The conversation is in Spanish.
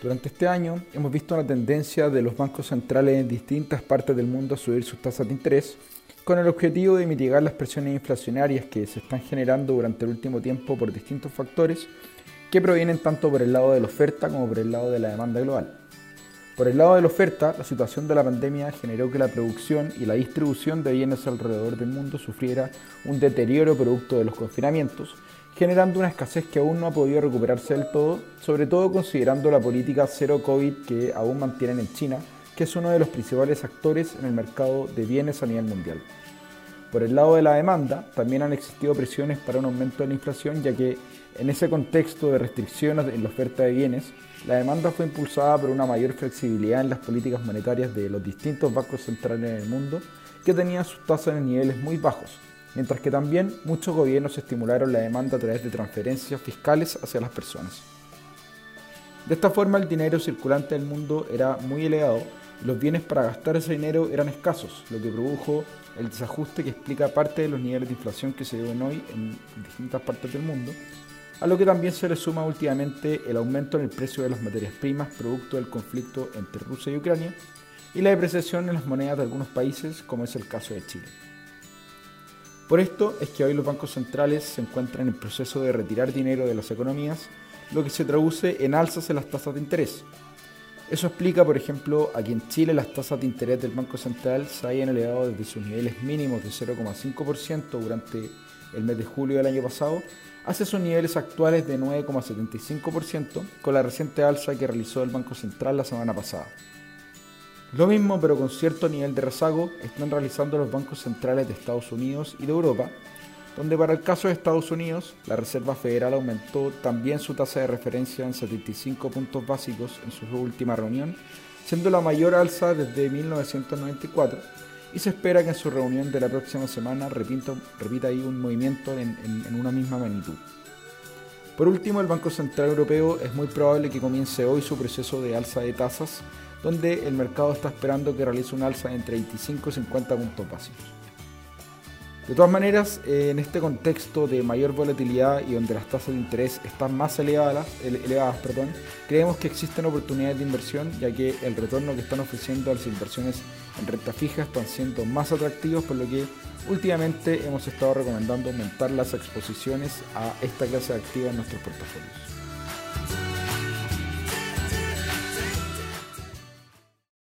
Durante este año hemos visto una tendencia de los bancos centrales en distintas partes del mundo a subir sus tasas de interés con el objetivo de mitigar las presiones inflacionarias que se están generando durante el último tiempo por distintos factores que provienen tanto por el lado de la oferta como por el lado de la demanda global. Por el lado de la oferta, la situación de la pandemia generó que la producción y la distribución de bienes alrededor del mundo sufriera un deterioro producto de los confinamientos, generando una escasez que aún no ha podido recuperarse del todo, sobre todo considerando la política cero COVID que aún mantienen en China, que es uno de los principales actores en el mercado de bienes a nivel mundial. Por el lado de la demanda, también han existido presiones para un aumento de la inflación, ya que en ese contexto de restricciones en la oferta de bienes, la demanda fue impulsada por una mayor flexibilidad en las políticas monetarias de los distintos bancos centrales en el mundo, que tenían sus tasas en niveles muy bajos, mientras que también muchos gobiernos estimularon la demanda a través de transferencias fiscales hacia las personas. De esta forma el dinero circulante del mundo era muy elevado y los bienes para gastar ese dinero eran escasos, lo que produjo el desajuste que explica parte de los niveles de inflación que se viven hoy en distintas partes del mundo, a lo que también se le suma últimamente el aumento en el precio de las materias primas producto del conflicto entre Rusia y Ucrania y la depreciación en las monedas de algunos países como es el caso de Chile. Por esto es que hoy los bancos centrales se encuentran en el proceso de retirar dinero de las economías, lo que se traduce en alzas en las tasas de interés. Eso explica, por ejemplo, a que en Chile las tasas de interés del Banco Central se hayan elevado desde sus niveles mínimos de 0,5% durante el mes de julio del año pasado hacia sus niveles actuales de 9,75% con la reciente alza que realizó el Banco Central la semana pasada. Lo mismo, pero con cierto nivel de rezago, están realizando los bancos centrales de Estados Unidos y de Europa, donde para el caso de Estados Unidos, la Reserva Federal aumentó también su tasa de referencia en 75 puntos básicos en su última reunión, siendo la mayor alza desde 1994, y se espera que en su reunión de la próxima semana repita, ahí un movimiento en, en una misma magnitud. Por último, el Banco Central Europeo es muy probable que comience hoy su proceso de alza de tasas donde el mercado está esperando que realice un alza entre 25 y 50 puntos básicos. De todas maneras, eh, en este contexto de mayor volatilidad y donde las tasas de interés están más elevadas, elevadas perdón, creemos que existen oportunidades de inversión, ya que el retorno que están ofreciendo las inversiones en renta fija están siendo más atractivos, por lo que últimamente hemos estado recomendando aumentar las exposiciones a esta clase de activos en nuestros portafolios.